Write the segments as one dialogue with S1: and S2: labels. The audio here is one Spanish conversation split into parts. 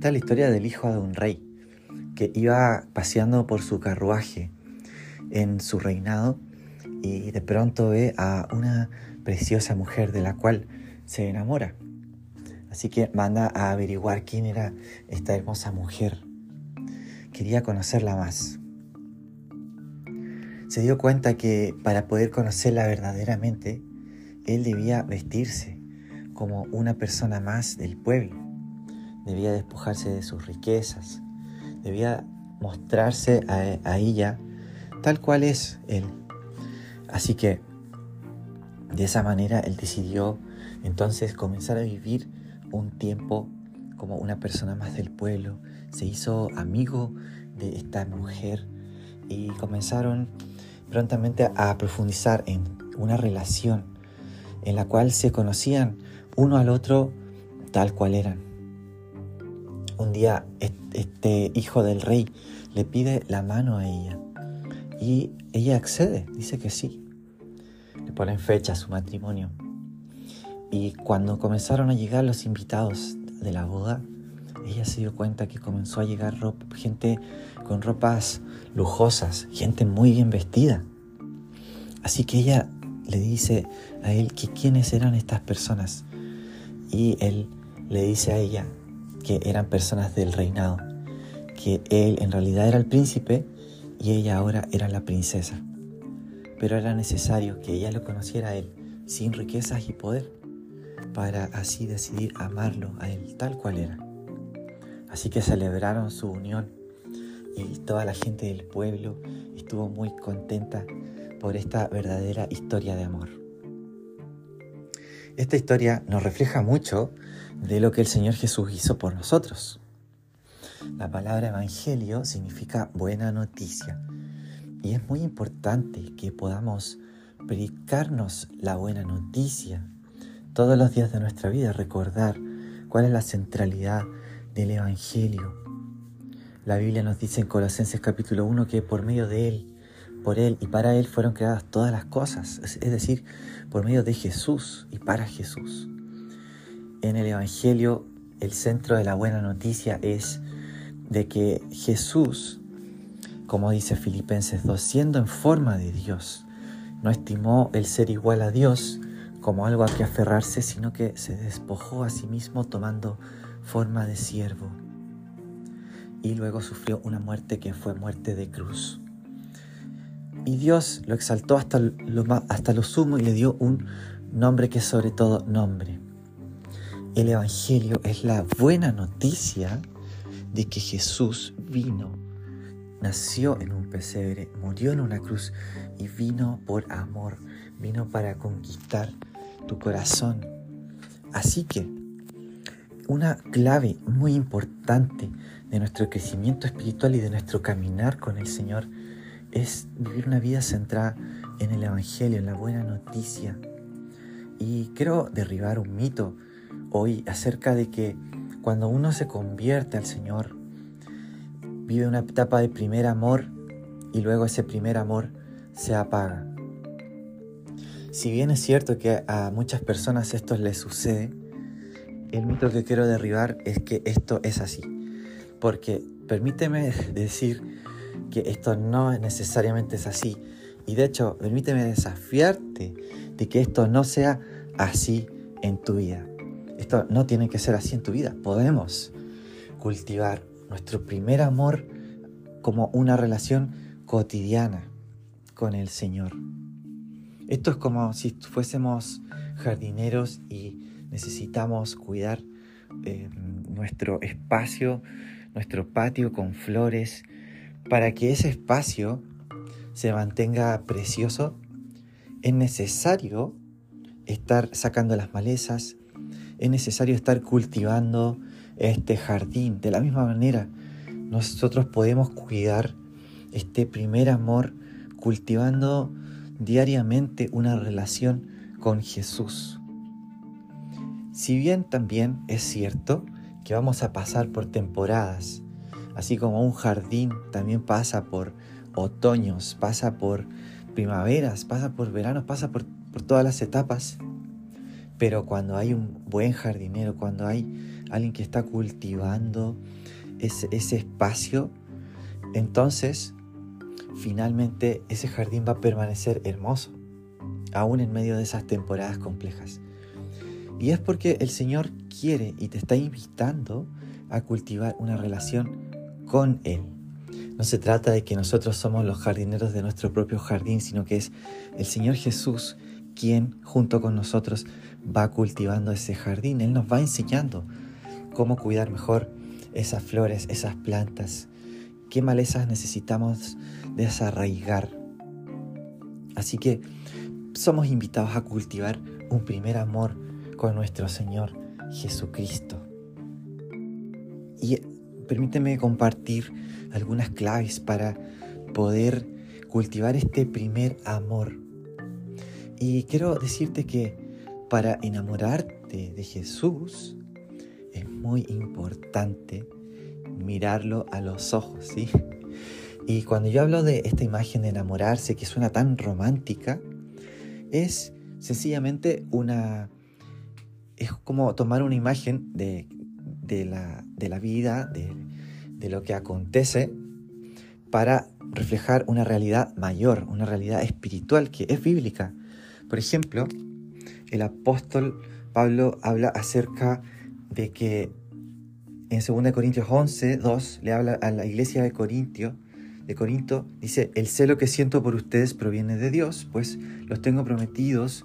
S1: Esta es la historia del hijo de un rey que iba paseando por su carruaje en su reinado y de pronto ve a una preciosa mujer de la cual se enamora. Así que manda a averiguar quién era esta hermosa mujer. Quería conocerla más. Se dio cuenta que para poder conocerla verdaderamente, él debía vestirse como una persona más del pueblo. Debía despojarse de sus riquezas. Debía mostrarse a, ella tal cual es él. Así que de esa manera él decidió entonces comenzar a vivir un tiempo como una persona más del pueblo. Se hizo amigo de esta mujer y comenzaron prontamente a profundizar en una relación en la cual se conocían uno al otro tal cual eran. Un día este hijo del rey le pide la mano a ella y ella accede, dice que sí. Le ponen fecha a su matrimonio. Y cuando comenzaron a llegar los invitados de la boda, ella se dio cuenta que comenzó a llegar gente con ropas lujosas, gente muy bien vestida. Así que ella le dice a él que quiénes eran estas personas. Y él le dice a ella que eran personas del reinado, que él en realidad era el príncipe y ella ahora era la princesa. Pero era necesario que ella lo conociera a él, sin riquezas y poder, para así decidir amarlo a él tal cual era. Así que celebraron su unión y toda la gente del pueblo estuvo muy contenta por esta verdadera historia de amor. Esta historia nos refleja mucho de lo que el Señor Jesús hizo por nosotros. La palabra evangelio significa buena noticia y es muy importante que podamos predicarnos la buena noticia todos los días de nuestra vida, recordar cuál es la centralidad del evangelio. La Biblia nos dice en Colosenses capítulo 1 que por medio de él por Él y para Él fueron creadas todas las cosas, es decir, por medio de Jesús y para Jesús. En el Evangelio, el centro de la buena noticia es de que Jesús, como dice Filipenses 2, siendo en forma de Dios, no estimó el ser igual a Dios como algo a que aferrarse, sino que se despojó a sí mismo tomando forma de siervo y luego sufrió una muerte que fue muerte de cruz. Y Dios lo exaltó hasta lo, hasta lo sumo y le dio un nombre que es sobre todo nombre. El Evangelio es la buena noticia de que Jesús vino, nació en un pesebre, murió en una cruz y vino por amor, vino para conquistar tu corazón. Así que una clave muy importante de nuestro crecimiento espiritual y de nuestro caminar con el Señor es vivir una vida centrada en el Evangelio, en la buena noticia. Y quiero derribar un mito hoy acerca de que cuando uno se convierte al Señor, vive una etapa de primer amor y luego ese primer amor se apaga. Si bien es cierto que a muchas personas esto les sucede, el mito que quiero derribar es que esto es así. Porque permíteme decir que esto no necesariamente es así. Y de hecho, permíteme desafiarte de que esto no sea así en tu vida. Esto no tiene que ser así en tu vida. Podemos cultivar nuestro primer amor como una relación cotidiana con el Señor. Esto es como si fuésemos jardineros y necesitamos cuidar eh, nuestro espacio, nuestro patio con flores, para que ese espacio se mantenga precioso, es necesario estar sacando las malezas, es necesario estar cultivando este jardín. De la misma manera, nosotros podemos cuidar este primer amor cultivando diariamente una relación con Jesús. Si bien también es cierto que vamos a pasar por temporadas Así como un jardín también pasa por otoños, pasa por primaveras, pasa por veranos, pasa por, todas las etapas. Pero cuando hay un buen jardinero, cuando hay alguien que está cultivando ese, ese espacio, entonces finalmente ese jardín va a permanecer hermoso, aún en medio de esas temporadas complejas. Y es porque el Señor quiere y te está invitando a cultivar una relación con Él. No se trata de que nosotros somos los jardineros de nuestro propio jardín, sino que es el Señor Jesús quien junto con nosotros va cultivando ese jardín. Él nos va enseñando cómo cuidar mejor esas flores, esas plantas, qué malezas necesitamos desarraigar. Así que somos invitados a cultivar un primer amor con nuestro Señor Jesucristo. Y permíteme compartir algunas claves para poder cultivar este primer amor. Y quiero decirte que para enamorarte de Jesús es muy importante mirarlo a los ojos, ¿sí? Y cuando yo hablo de esta imagen de enamorarse que suena tan romántica, es sencillamente una... Es como tomar una imagen de, la, de la, vida, de, de lo que acontece, para reflejar una realidad mayor, una realidad espiritual que es bíblica. Por ejemplo, el apóstol Pablo habla acerca de que en 2 Corintios 11, 2, le habla a la iglesia de Corintio, de Corinto, dice, el celo que siento por ustedes proviene de Dios, pues los tengo prometidos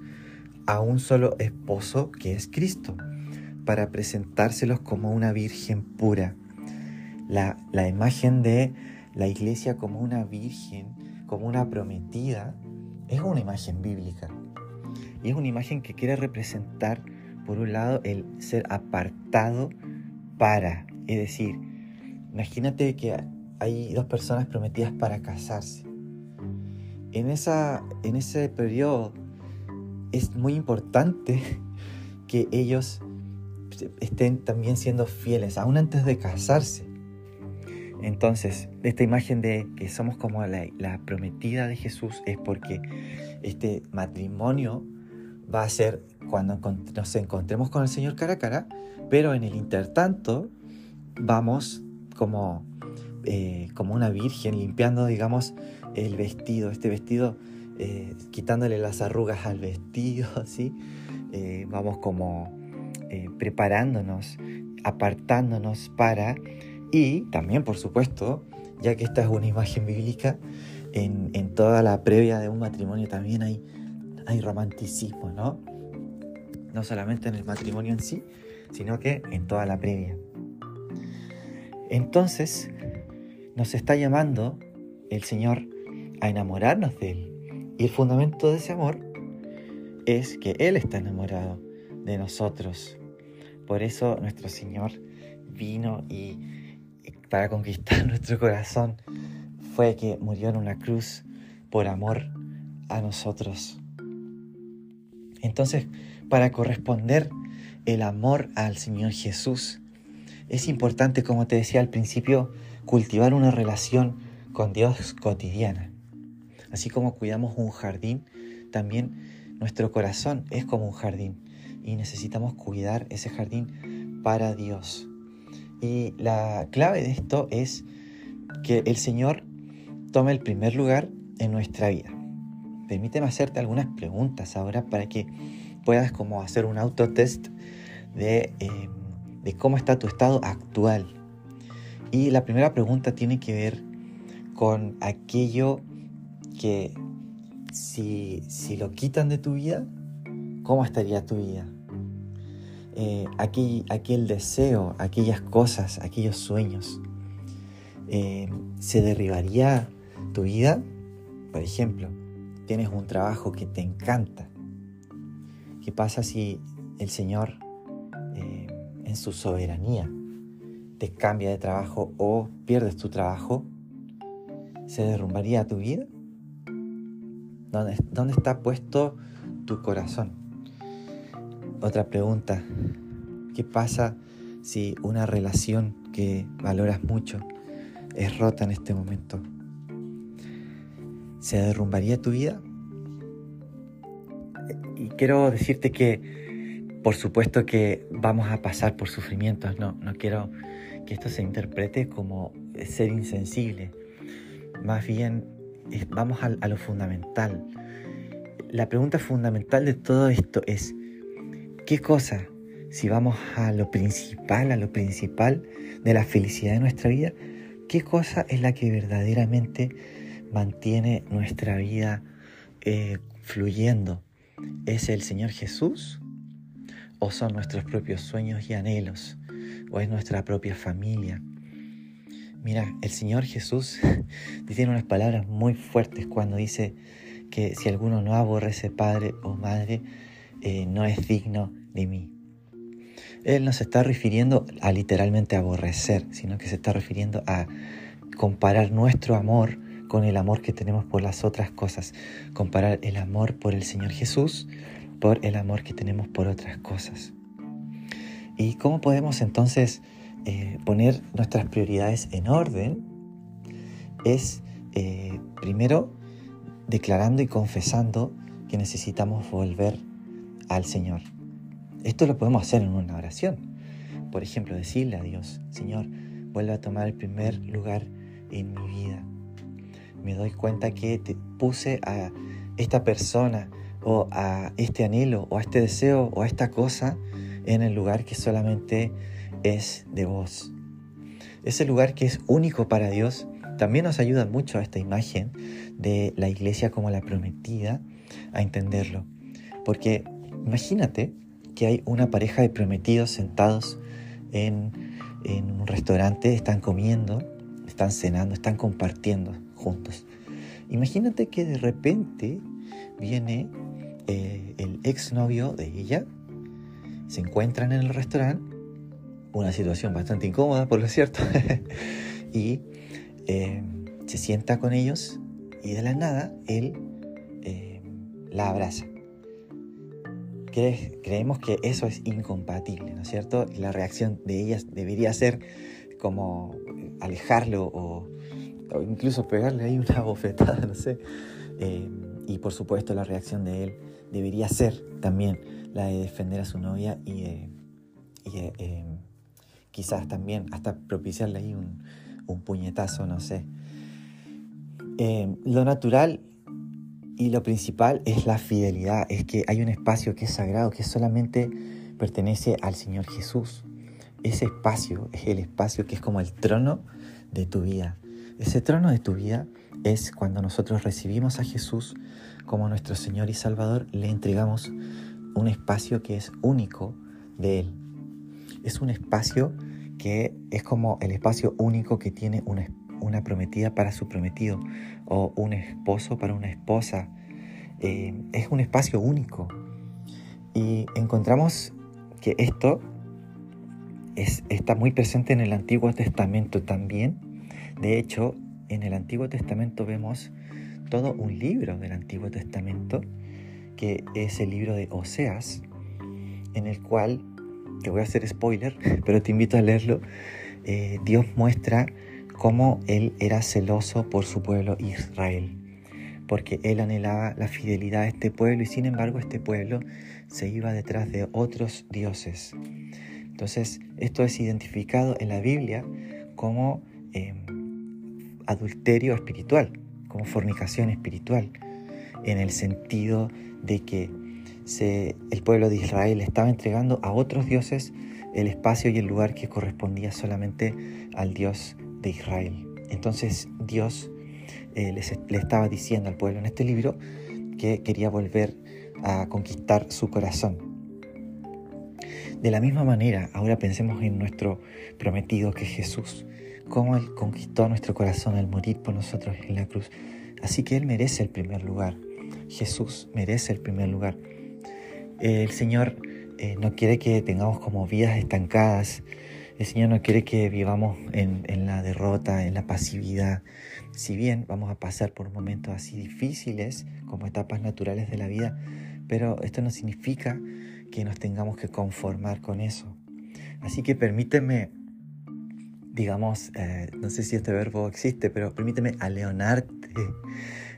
S1: a un solo esposo que es Cristo, para presentárselos como una virgen pura. La, la imagen de la iglesia como una virgen, como una prometida, es una imagen bíblica. Y es una imagen que quiere representar, por un lado, el ser apartado para. Es decir, imagínate que hay dos personas prometidas para casarse. En, esa, en ese periodo es muy importante que ellos estén también siendo fieles, aún antes de casarse. Entonces, esta imagen de que somos como la, prometida de Jesús es porque este matrimonio va a ser cuando nos encontremos con el Señor cara a cara, pero en el intertanto vamos como, eh, como una virgen limpiando, digamos, el vestido, este vestido, eh, quitándole las arrugas al vestido, ¿sí? Eh, vamos como preparándonos, apartándonos para, y también, por supuesto, ya que esta es una imagen bíblica, en, en toda la previa de un matrimonio también hay, hay romanticismo, ¿no? No solamente en el matrimonio en sí, sino que en toda la previa. Entonces, nos está llamando el Señor a enamorarnos de Él. Y el fundamento de ese amor es que Él está enamorado de nosotros. Por eso nuestro Señor vino y para conquistar nuestro corazón fue que murió en una cruz por amor a nosotros. Entonces, para corresponder el amor al Señor Jesús, es importante, como te decía al principio, cultivar una relación con Dios cotidiana. Así como cuidamos un jardín, también nuestro corazón es como un jardín y necesitamos cuidar ese jardín para Dios. Y la clave de esto es que el Señor tome el primer lugar en nuestra vida. Permíteme hacerte algunas preguntas ahora para que puedas como hacer un autotest de, eh, de cómo está tu estado actual. Y la primera pregunta tiene que ver con aquello que si, si lo quitan de tu vida, ¿cómo estaría tu vida? Eh, aquel, deseo, aquellas cosas, aquellos sueños, eh, ¿se derribaría tu vida? Por ejemplo, tienes un trabajo que te encanta. ¿Qué pasa si el Señor su soberanía te cambia de trabajo o pierdes tu trabajo, ¿se derrumbaría tu vida? ¿Dónde, dónde está puesto tu corazón? Otra pregunta, ¿qué pasa si una relación que valoras mucho es rota en este momento? ¿Se derrumbaría tu vida? Y quiero decirte que por supuesto que vamos a pasar por sufrimientos, no, no quiero que esto se interprete como ser insensible. Más bien, vamos a, a lo fundamental. La pregunta fundamental de todo esto es, ¿qué cosa, si vamos a lo principal, a lo principal de la felicidad de nuestra vida, qué cosa es la que verdaderamente mantiene nuestra vida eh, fluyendo? ¿Es el Señor Jesús? ¿O son nuestros propios sueños y anhelos? ¿O es nuestra propia familia? Mira, el Señor Jesús tiene unas palabras muy fuertes cuando dice que si alguno no aborrece padre o madre, eh, no es digno de mí. Él no se está refiriendo a literalmente aborrecer, sino que se está refiriendo a comparar nuestro amor con el amor que tenemos por las otras cosas, comparar el amor por el Señor Jesús por el amor que tenemos por otras cosas. ¿Y cómo podemos entonces eh, poner nuestras prioridades en orden? Es eh, primero declarando y confesando que necesitamos volver al Señor. Esto lo podemos hacer en una oración. Por ejemplo, decirle a Dios, Señor, vuelve a tomar el primer lugar en mi vida. Me doy cuenta que te puse a esta persona o a este anhelo o a este deseo o a esta cosa en el lugar que solamente es de vos. Ese lugar que es único para Dios también nos ayuda mucho a esta imagen de la iglesia como la prometida a entenderlo. Porque imagínate que hay una pareja de prometidos sentados en, un restaurante, están comiendo, están cenando, están compartiendo juntos. Imagínate que de repente viene eh, el exnovio de ella, se encuentran en el restaurante, una situación bastante incómoda por lo cierto, y eh, se sienta con ellos y de la nada él eh, la abraza. Creemos que eso es incompatible, ¿no es cierto? La reacción de ellas debería ser como alejarlo o, incluso pegarle ahí una bofetada, no sé. Eh, y por supuesto la reacción de él debería ser también la de defender a su novia y, quizás también hasta propiciarle ahí un, puñetazo, no sé. Eh, lo natural y lo principal es la fidelidad, es que hay un espacio que es sagrado, que solamente pertenece al Señor Jesús. Ese espacio es el espacio que es como el trono de tu vida. Ese trono de tu vida es cuando nosotros recibimos a Jesús como nuestro Señor y Salvador, le entregamos un espacio que es único de Él. Es un espacio que es como el espacio único que tiene una, una prometida para su prometido o un esposo para una esposa. Eh, es un espacio único. Y encontramos que esto es, está muy presente en el Antiguo Testamento también. De hecho, en el Antiguo Testamento vemos todo un libro del Antiguo Testamento, que es el libro de Oseas, en el cual te voy a hacer spoiler, pero te invito a leerlo, eh, Dios muestra cómo Él era celoso por su pueblo Israel, porque Él anhelaba la fidelidad de este pueblo y sin embargo este pueblo se iba detrás de otros dioses. Entonces, esto es identificado en la Biblia como em, adulterio espiritual, como fornicación espiritual, en el sentido de que el pueblo de Israel estaba entregando a otros dioses el espacio y el lugar que correspondía solamente al Dios de Israel. Entonces Dios eh, le estaba diciendo al pueblo en este libro que quería volver a conquistar su corazón. De la misma manera, ahora pensemos en nuestro prometido que es Jesús, cómo Él conquistó nuestro corazón al morir por nosotros en la cruz. Así que Él merece el primer lugar. Jesús merece el primer lugar el Señor eh, no quiere que tengamos como vidas estancadas. El Señor no quiere que vivamos en, en, la derrota, en la pasividad. Si bien vamos a pasar por momentos así difíciles, como etapas naturales de la vida, pero esto no significa que nos tengamos que conformar con eso. Así que permíteme, digamos, eh, no sé si este verbo existe, pero permíteme aleonarte,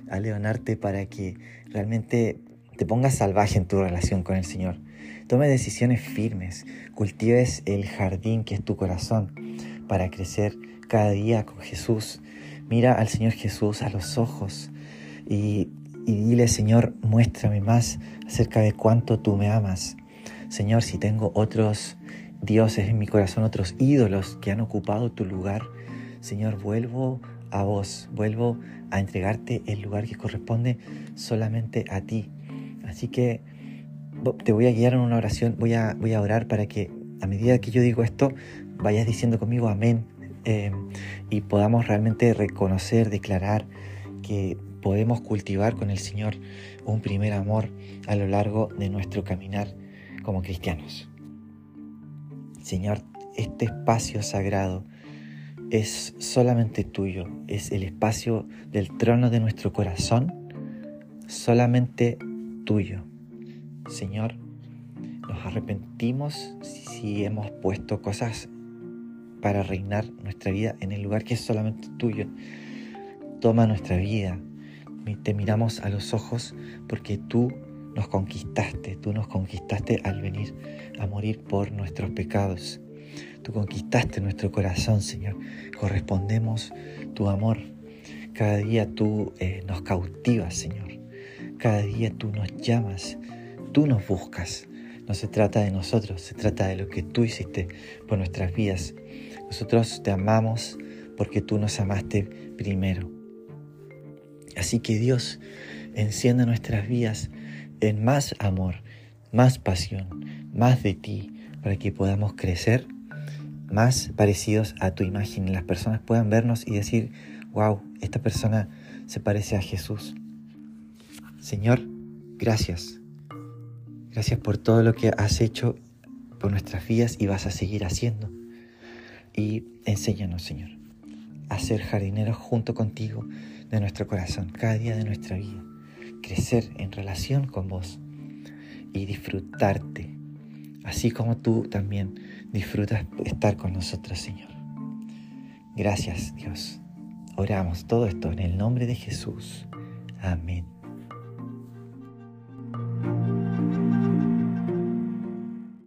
S1: aleonarte para que realmente te pongas salvaje en tu relación con el Señor. Tome decisiones firmes, cultives el jardín que es tu corazón para crecer cada día con Jesús. Mira al Señor Jesús a los ojos y, y dile, Señor, muéstrame más acerca de cuánto tú me amas. Señor, si tengo otros dioses en mi corazón, otros ídolos que han ocupado tu lugar, Señor, vuelvo a vos, vuelvo a entregarte el lugar que corresponde solamente a ti. Así que te voy a guiar en una oración, voy a, voy a orar para que a medida que yo digo esto, vayas diciendo conmigo amén eh, y podamos realmente reconocer, declarar que podemos cultivar con el Señor un primer amor a lo largo de nuestro caminar como cristianos. Señor, este espacio sagrado es solamente tuyo, es el espacio del trono de nuestro corazón, solamente tuyo. Señor, nos arrepentimos si hemos puesto cosas para reinar nuestra vida en el lugar que es solamente tuyo. Toma nuestra vida. Te miramos a los ojos porque tú nos conquistaste, tú nos conquistaste al venir a morir por nuestros pecados. Tú conquistaste nuestro corazón, Señor. Correspondemos tu amor. Cada día tú eh, nos cautivas, Señor. Cada día tú nos llamas, tú nos buscas. No se trata de nosotros, se trata de lo que tú hiciste por nuestras vidas. Nosotros te amamos porque tú nos amaste primero. Así que Dios encienda nuestras vidas en más amor, más pasión, más de ti, para que podamos crecer más parecidos a tu imagen las personas puedan vernos y decir, wow, esta persona se parece a Jesús. Señor, gracias. Gracias por todo lo que has hecho por nuestras vidas y vas a seguir haciendo. Y enséñanos, Señor, a ser jardineros junto contigo de nuestro corazón, cada día de nuestra vida. Crecer en relación con vos y disfrutarte, así como tú también disfrutas estar con nosotros, Señor. Gracias, Dios. Oramos todo esto en el nombre de Jesús. Amén.